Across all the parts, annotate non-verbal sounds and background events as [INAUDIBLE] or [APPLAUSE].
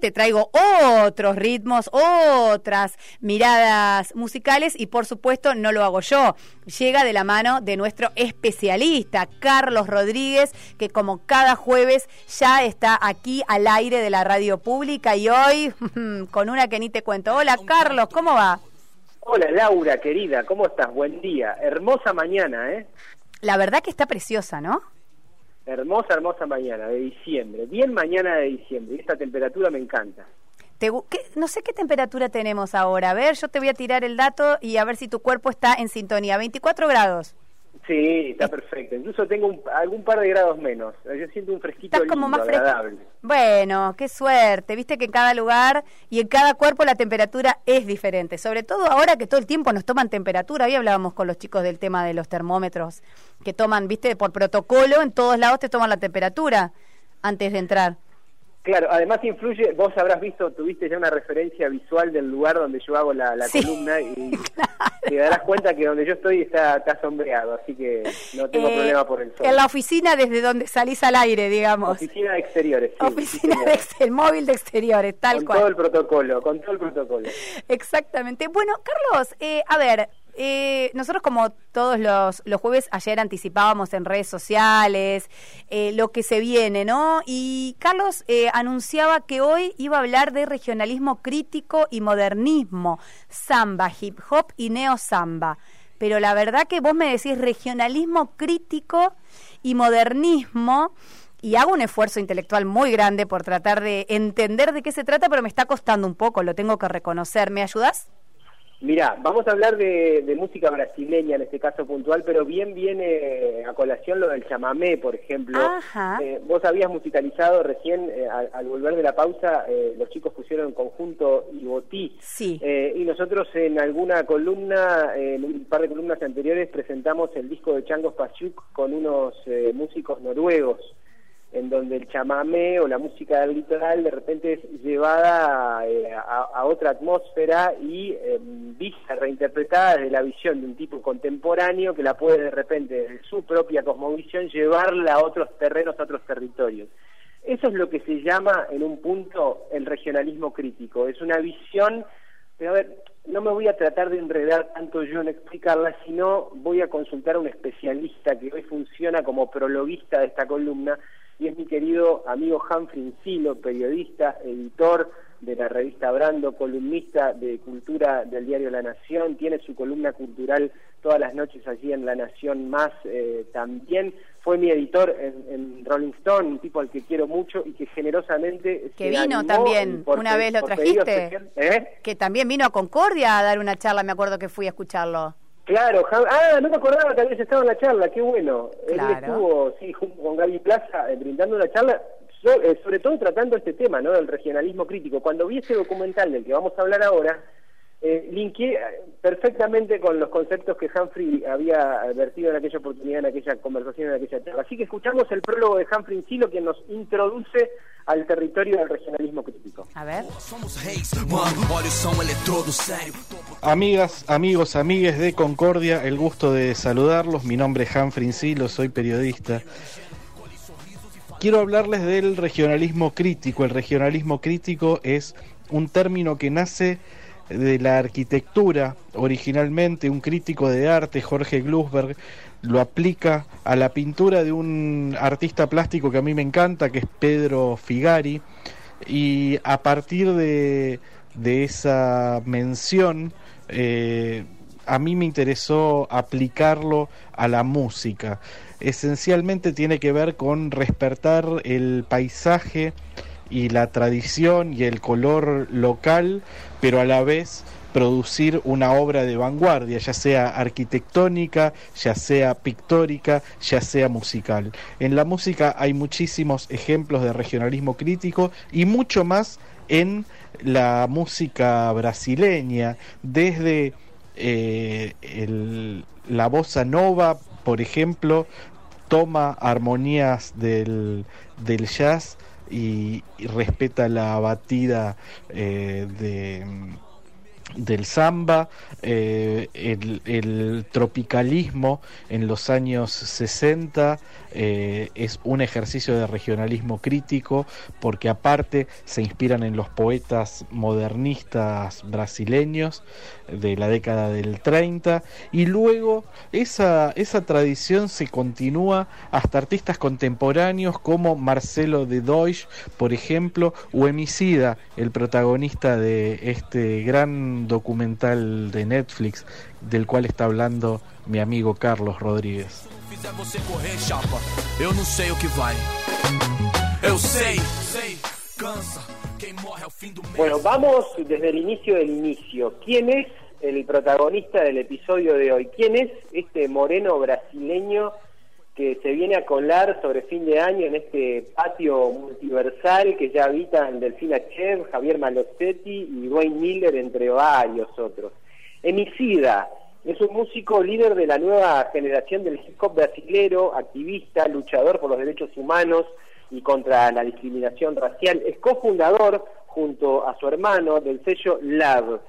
Te traigo otros ritmos, otras miradas musicales y por supuesto no lo hago yo. Llega de la mano de nuestro especialista, Carlos Rodríguez, que como cada jueves ya está aquí al aire de la radio pública y hoy [LAUGHS] con una que ni te cuento. Hola Carlos, ¿cómo va? Hola Laura, querida, ¿cómo estás? Buen día. Hermosa mañana, ¿eh? La verdad que está preciosa, ¿no? Hermosa, hermosa mañana de diciembre. Bien mañana de diciembre. Y esta temperatura me encanta. no sé qué temperatura tenemos ahora. A ver, yo te voy a tirar el dato y a ver si tu cuerpo está en sintonía. 24 grados. Sí, está perfecto. Incluso tengo algún par de grados menos. Yo siento un fresquito como más agradable. Bueno, qué suerte. Viste que en cada lugar y en cada cuerpo la temperatura es diferente. Sobre todo ahora que todo el tiempo nos toman temperatura. Hoy hablábamos con los chicos del tema de los termómetros que toman, viste, por protocolo, en todos lados te toman la temperatura antes de entrar. Claro, además influye, vos habrás visto, tuviste ya una referencia visual del lugar donde yo hago la, columna y [LAUGHS] te darás cuenta que donde yo estoy está, está sombreado, así que no tengo eh, problema por el sol. En la oficina desde donde salís al aire, digamos. Oficina de exteriores, sí. Oficina de el móvil de exteriores, tal cual. Con todo el protocolo, con todo el protocolo. Exactamente. Bueno, Carlos, eh, a ver, eh, nosotros como todos los, los, jueves ayer anticipábamos en redes sociales eh, lo que se viene, ¿no? Y Carlos eh, anunciaba que hoy iba a hablar de regionalismo crítico y modernismo, samba, hip hop y neo samba. Pero la verdad que vos me decís regionalismo crítico y modernismo y hago un esfuerzo intelectual muy grande por tratar de entender de qué se trata, pero me está costando un poco, lo tengo que reconocer. ¿Me ayudas? Mira, vamos a hablar de, música brasileña en este caso puntual, pero bien viene a colación lo del chamamé, por ejemplo. Eh, vos habías musicalizado recién, eh, al, volver de la pausa, eh, los chicos pusieron conjunto y botí. Sí. y nosotros en alguna columna, en un par de columnas anteriores, presentamos el disco de Changos Pachuk con unos músicos noruegos en donde el chamamé o la música del litoral de repente es llevada eh, a, otra atmósfera y eh, vista, reinterpretada desde la visión de un tipo contemporáneo que la puede de repente, de su propia cosmovisión, llevarla a otros terrenos, a otros territorios. Eso es lo que se llama en un punto el regionalismo crítico. Es una visión, pero a ver, no me voy a tratar de enredar tanto yo en explicarla, sino voy a consultar a un especialista que hoy funciona como prologuista de esta columna, y es mi querido amigo Humphrey Silo, periodista, editor de la revista Brando, columnista de cultura del diario La Nación, tiene su columna cultural todas las noches allí en La Nación Más eh, también. Fue mi editor en, Rolling Stone, un tipo al que quiero mucho y que generosamente... Que vino también, una vez lo trajiste, ¿eh? que también vino a Concordia a dar una charla, me acuerdo que fui a escucharlo. Claro, ah, no me acordaba que habías estado en la charla, qué bueno. Él estuvo, sí, junto con Gaby Plaza, eh, brindando una charla, eh, sobre todo tratando este tema, ¿no? Del regionalismo crítico. Cuando vi ese documental del que vamos a hablar ahora, eh, linké perfectamente con los conceptos que Humphrey había vertido en aquella oportunidad, en aquella conversación, en aquella charla. Así que escuchamos el prólogo de Humphrey Silo, quien nos introduce al territorio del regionalismo crítico. A ver. Amigas, amigos, amigues de Concordia, el gusto de saludarlos. Mi nombre es Humphrey Silo, soy periodista. Quiero hablarles del regionalismo crítico. El regionalismo crítico es un término que nace de la arquitectura. Originalmente un crítico de arte, Jorge Glusberg, lo aplica a la pintura de un artista plástico que a mí me encanta, que es Pedro Figari, y a partir de, de esa mención, eh, a mí me interesó aplicarlo a la música. Esencialmente tiene que ver con respetar el paisaje y la tradición y el color local, pero a la vez producir una obra de vanguardia, ya sea arquitectónica, ya sea pictórica, ya sea musical. En la música hay muchísimos ejemplos de regionalismo crítico y mucho más en la música brasileña, desde eh, la bossa nova, por ejemplo, toma armonías del, del jazz y, respeta la batida eh, de del samba, eh, el, tropicalismo en los años 60 eh, es un ejercicio de regionalismo crítico porque aparte se inspiran en los poetas modernistas brasileños de la década del 30 y luego esa, esa tradición se continúa hasta artistas contemporáneos como Marcelo de Deutsch, por ejemplo, o Emicida, el protagonista de este gran documental de Netflix del cual está hablando mi amigo Carlos Rodríguez. Bueno, vamos desde el inicio del inicio. ¿Quién es el protagonista del episodio de hoy? ¿Quién es este moreno brasileño que se viene a colar sobre fin de año en este patio multiversal que ya habitan Delfina Chev, Javier Malosetti y Dwayne Miller, entre varios otros? Emicida es un músico líder de la nueva generación del hip hop brasilero, activista, luchador por los derechos humanos, y contra la discriminación racial. Es cofundador, junto a su hermano, del sello Lab.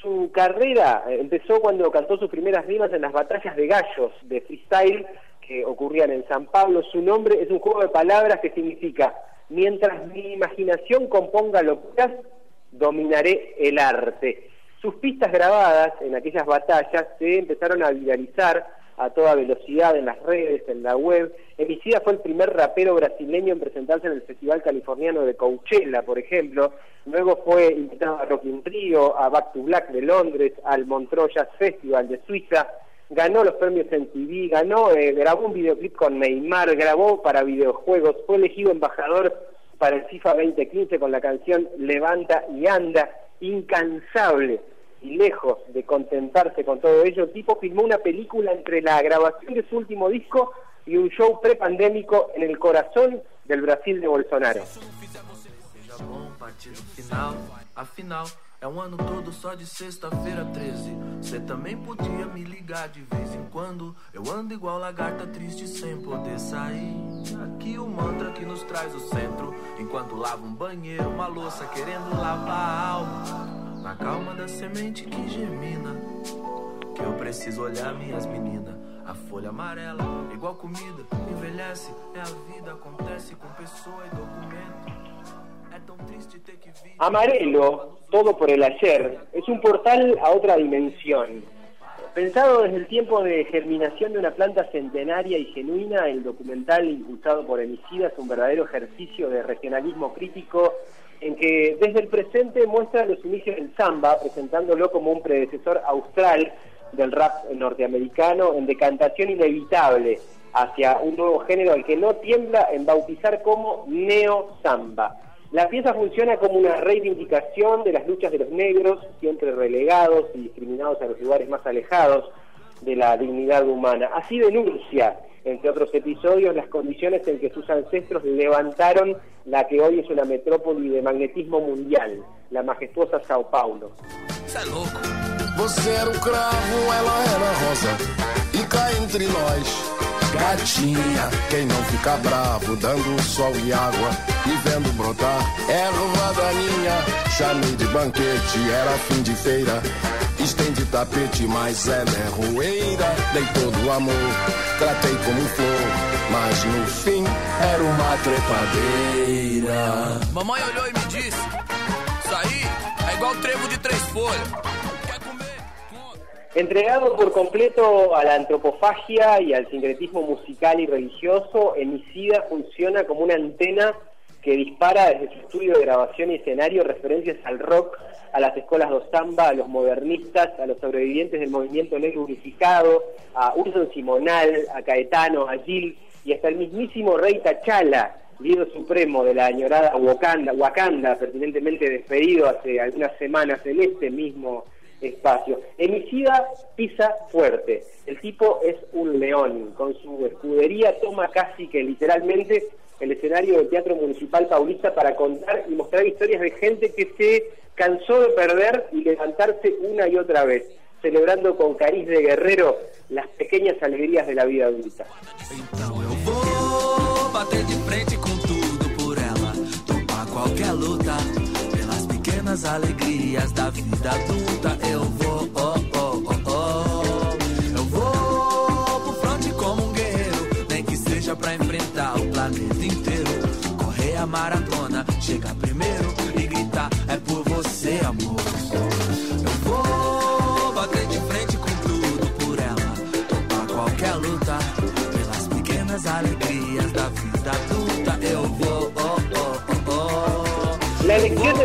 Su carrera eh, empezó cuando cantó sus primeras rimas en las batallas de gallos de freestyle que ocurrían en San Pablo. Su nombre es un juego de palabras que significa, mientras mi imaginación componga locuras, dominaré el arte. Sus pistas grabadas en aquellas batallas se empezaron a viralizar a toda velocidad en las redes, en la web. Emicida fue el primer rapero brasileño en presentarse en el Festival Californiano de Coachella, por ejemplo. Luego fue invitado a Rock in Rio, a Back to Black de Londres, al Montreux Jazz Festival de Suiza. Ganó los premios en TV, ganó, eh, grabó un videoclip con Neymar, grabó para videojuegos, fue elegido embajador para el FIFA 2015 con la canción Levanta y Anda, incansable y lejos de contentarse con todo ello, tipo filmó una película entre la grabación de su último disco y un show prepandémico en el corazón del Brasil de Bolsonaro. É um ano todo só de sexta-feira 13. Cê também podia me ligar de vez em quando. Eu ando igual lagarta triste sem poder sair. Aqui o mantra que nos traz o centro. Enquanto lava um banheiro, uma louça querendo lavar a alma. Na calma da semente que germina. Que eu preciso olhar minhas meninas. A folha amarela, igual comida, envelhece. É a vida, acontece com pessoa e documento. Amarelo, todo por el ayer, es un portal a otra dimensión. Pensado desde el tiempo de germinación de una planta centenaria y genuina, el documental impulsado por Emicida es un verdadero ejercicio de regionalismo crítico en que desde el presente muestra los inicios del samba, presentándolo como un predecesor austral del rap norteamericano en decantación inevitable hacia un nuevo género al que no tiembla en bautizar como neo-samba. La pieza funciona como una reivindicación de las luchas de los negros, siempre relegados y discriminados a los lugares más alejados de la dignidad humana. Así denuncia entre otros episodios, las condiciones en que sus ancestros levantaron la que hoy es una metrópoli de magnetismo mundial, la majestuosa Sao Paulo. Você era um cravo, ela era rosa, e cá entre nós, gatinha. Quem não fica bravo, dando sol e água, e vendo brotar erva daninha. Chamei de banquete, era fim de feira. Estende tapete, mas ela é roeira. Dei todo o amor, tratei como flor. Mas no fim era uma trepadeira. Mamãe olhou e me disse: Isso aí é igual trevo de três folhas. Entregado por completo a la antropofagia y al sincretismo musical y religioso, Emicida funciona como una antena que dispara desde su estudio de grabación y escenario referencias al rock, a las escuelas de samba, a los modernistas, a los sobrevivientes del movimiento negro unificado, a Urson Simonal, a Caetano, a Gil y hasta el mismísimo rey Tachala, líder supremo de la añorada Wakanda, Wakanda, pertinentemente despedido hace algunas semanas en este mismo espacio. Emicida pisa fuerte. El tipo es un león. Con su escudería toma casi que literalmente el escenario del Teatro Municipal Paulista para contar y mostrar historias de gente que se cansó de perder y levantarse una y otra vez, celebrando con cariz de guerrero las pequeñas alegrías de la vida adulta. Pequenas alegrias da vida adulta eu vou, oh, oh, oh, oh. Eu vou pro fronte como um guerreiro, nem que seja pra enfrentar o planeta inteiro. Correr a maratona, chegar primeiro e gritar: é por você, amor.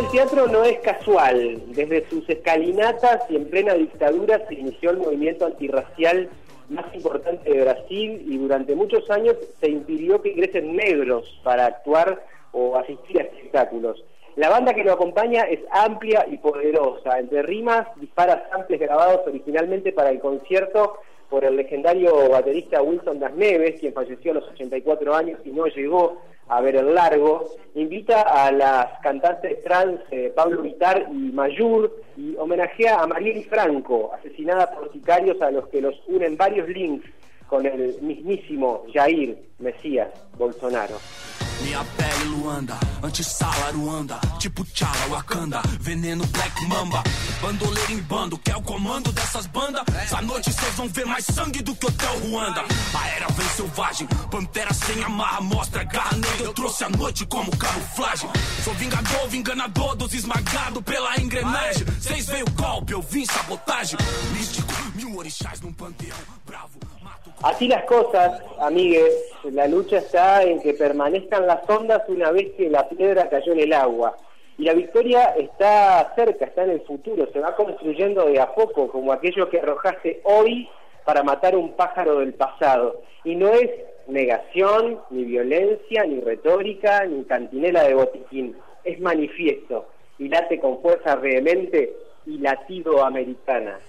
Del teatro no es casual. Desde sus escalinatas y en plena dictadura se inició el movimiento antirracial más importante de Brasil y durante muchos años se impidió que ingresen negros para actuar o asistir a espectáculos. La banda que lo acompaña es amplia y poderosa. Entre rimas dispara samples grabados originalmente para el concierto por el legendario baterista Wilson Das Neves, quien falleció a los 84 años y no llegó a ver el largo. Invita a las cantantes trans eh, Pablo Vitar y Mayur y homenajea a Marieli Franco, asesinada por sicarios a los que los unen varios links con el mismísimo Jair Mesías Bolsonaro. Minha pele Luanda, antissala Ruanda, tipo Tchala, Wakanda, veneno Black Mamba, bandoleiro em bando, que é o comando dessas bandas. Essa noite vocês vão ver mais sangue do que Hotel Ruanda. A era vem selvagem, pantera sem amarra, mostra garra negra. Eu trouxe a noite como camuflagem. Sou vingador, enganador dos esmagados pela engrenagem. Vocês veem o golpe, eu vim sabotagem. Místico, mil orixás num panteão, bravo, Así las cosas, amigues, la lucha está en que permanezcan las ondas una vez que la piedra cayó en el agua. Y la victoria está cerca, está en el futuro, se va construyendo de a poco, como aquello que arrojaste hoy para matar un pájaro del pasado. Y no es negación, ni violencia, ni retórica, ni cantinela de botiquín, es manifiesto y late con fuerza vehemente y latido americana.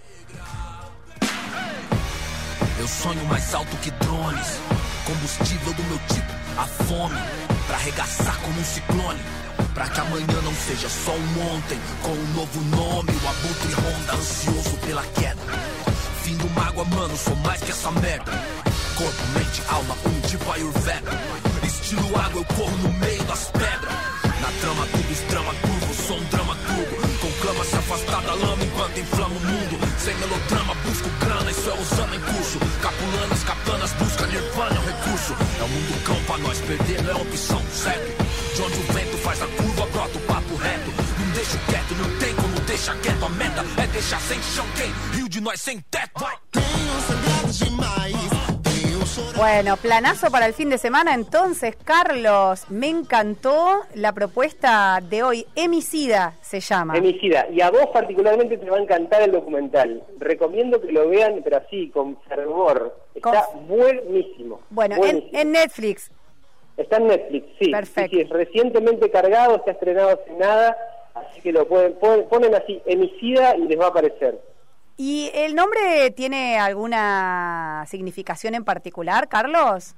Eu sonho mais alto que drones. Combustível do meu tipo, a fome. Pra arregaçar como um ciclone. Pra que amanhã não seja só um ontem. Com um novo nome, o abutre ronda, ansioso pela queda. Fim do mágoa, mano, sou mais que essa merda. Corpo, mente, alma, um tipo Ayurveda. Estilo água, eu corro no meio das pedras. Na trama, tudo estrama curvo, sou um drama turbo. Conclama se afastar da lama enquanto inflama o mundo. Sem melodrama, busco é usando em curso. Capulanas, captanas, busca nirvana, é um recurso. É o mundo cão pra nós, perder não é opção, segue. De onde o vento faz a curva, brota o papo reto. Não deixo quieto, não tem como deixar quieto. A meta é deixar sem chão quem? Rio de nós sem teto, vai. Tenho sangrado demais. Bueno, planazo para el fin de semana. Entonces, Carlos, me encantó la propuesta de hoy. Emicida se llama. Emicida, y a vos particularmente te va a encantar el documental. Recomiendo que lo vean, pero así, con fervor. Está buenísimo. Bueno, en, buenísimo. en Netflix. Está en Netflix, sí. Perfecto. Sí, recientemente cargado, está estrenado hace nada, así que lo pueden, ponen, ponen así, Emicida y les va a aparecer. ¿Y el nombre tiene alguna significación en particular, Carlos?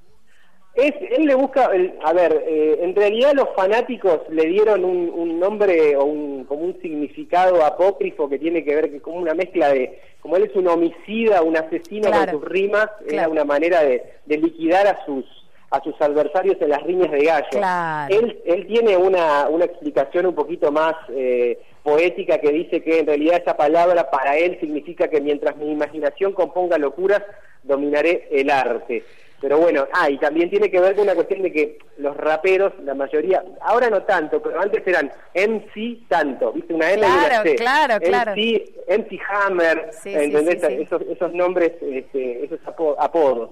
Es, él le busca, el- a ver, eh, en realidad los fanáticos le dieron un, un nombre o un, como un significado apócrifo que tiene que ver que como una mezcla de, como él es un homicida, un asesino Claro. con sus rimas, era una manera de, de liquidar a sus a sus adversarios en las riñas de gallo. Claro. Él, él tiene una, una explicación un poquito más eh, poética que dice que en realidad esa palabra para él significa que mientras mi imaginación componga locuras, dominaré el arte. Pero bueno, ah, y también tiene que ver con una cuestión de que los raperos, la mayoría, ahora no tanto, pero antes eran MC tanto, ¿viste? Una M y una Claro, C. claro, claro. MC, MC Hammer, Sí, sí, ¿entendés? sí, sí. Esos, esos nombres, este, esos apo- apodos.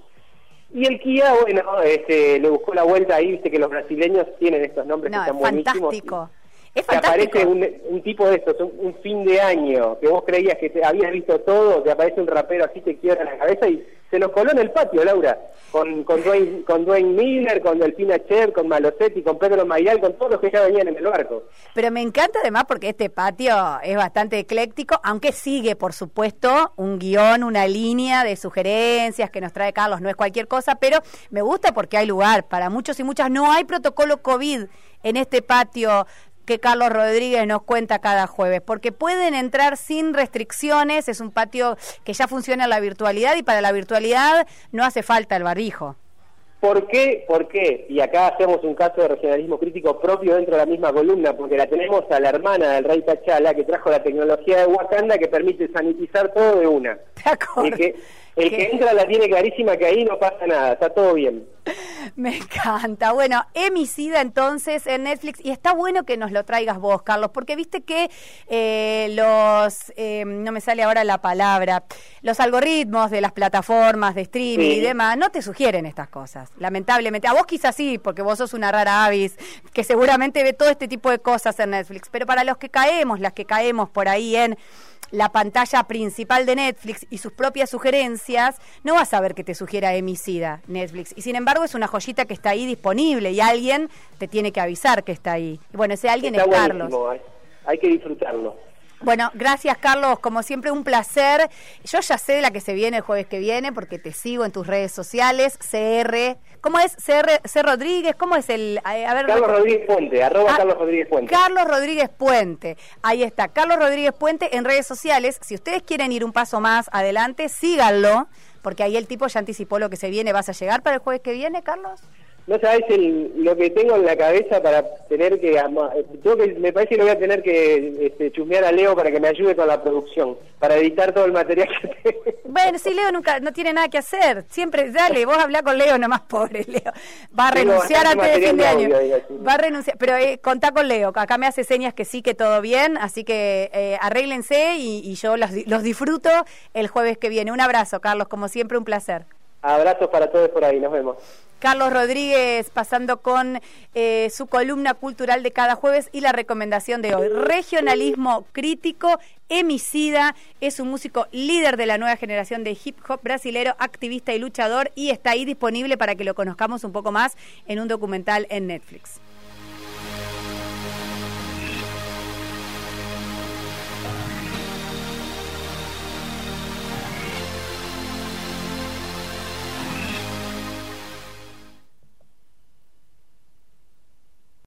Y el Kia, bueno, este, le buscó la vuelta ahí, viste que los brasileños tienen estos nombres No, que es están buenísimos. fantástico. Es Te aparece un, un tipo de estos, un, un fin de año, que vos creías que te habías visto todo, te aparece un rapero así, te quiebra la cabeza y se nos coló en el patio, Laura, con, con, Dwayne, con Dwayne Miller, con Delfina Cher, con Malosetti, con Pedro Mayal, con todos los que ya venían en el barco. Pero me encanta además porque este patio es bastante ecléctico, aunque sigue, por supuesto, un guion, una línea de sugerencias que nos trae Carlos. No es cualquier cosa, pero me gusta porque hay lugar para muchos y muchas. No hay protocolo COVID en este patio que Carlos Rodríguez nos cuenta cada jueves, porque pueden entrar sin restricciones, es un patio que ya funciona en la virtualidad y para la virtualidad no hace falta el barbijo. ¿Por qué? ¿Por qué? Y acá hacemos un caso de regionalismo crítico propio dentro de la misma columna, porque la tenemos a la hermana del rey Tachala, que trajo la tecnología de Wakanda que permite sanitizar todo de una. [LAUGHS] El que, el que entra la tiene clarísima que ahí no pasa nada, está todo bien. [LAUGHS] Me encanta. Bueno, Emicida entonces en Netflix y está bueno que nos lo traigas vos, Carlos, porque viste que eh, los, eh, no me sale ahora la palabra, los algoritmos de las plataformas de streaming Sí. y demás no te sugieren estas cosas, lamentablemente. A vos quizás sí, porque vos sos una rara avis que seguramente ve todo este tipo de cosas en Netflix, pero para los que caemos, las que caemos por ahí en la pantalla principal de Netflix y sus propias sugerencias, no vas a ver que te sugiera Emicida Netflix. Y sin embargo es una joyita que está ahí disponible y alguien te tiene que avisar que está ahí. Y bueno, ese alguien Está es Carlos. hay, hay que disfrutarlo. Bueno, gracias Carlos, como siempre un placer. Yo ya sé de la que se viene el jueves que viene porque te sigo en tus redes sociales, CR. ¿Cómo es? CR, C. Rodríguez, ¿cómo es el...? A a ver, Carlos Rodríguez Puente, arroba Ah, Carlos Rodríguez Puente. Carlos Rodríguez Puente. Ahí está, Carlos Rodríguez Puente en redes sociales. Si ustedes quieren ir un paso más adelante, síganlo, porque ahí el tipo ya anticipó lo que se viene. ¿Vas a llegar para el jueves que viene, Carlos? No sabes el, lo que tengo en la cabeza para tener que, ama- eh, que- me parece que lo voy a tener que este, chusmear a Leo para que me ayude con la producción, para editar todo el material que [LAUGHS] tengo. Bueno, sí, Leo nunca, no tiene nada que hacer. Siempre, dale, vos hablá con Leo nomás, [LAUGHS] pobre Leo. Va a renunciar antes de fin de año. sí. Va a renunciar, pero eh, contá con Leo. Acá me hace señas que sí, que todo bien. Así que eh, arréglense y, y yo los, los disfruto el jueves que viene. Un abrazo, Carlos, como siempre, un placer. Abrazos para todos por ahí, nos vemos. Carlos Rodríguez pasando con eh, su columna cultural de cada jueves y la recomendación de hoy. Regionalismo crítico, emicida, es un músico líder de la nueva generación de hip hop brasilero, activista y luchador y está ahí disponible para que lo conozcamos un poco más en un documental en Netflix.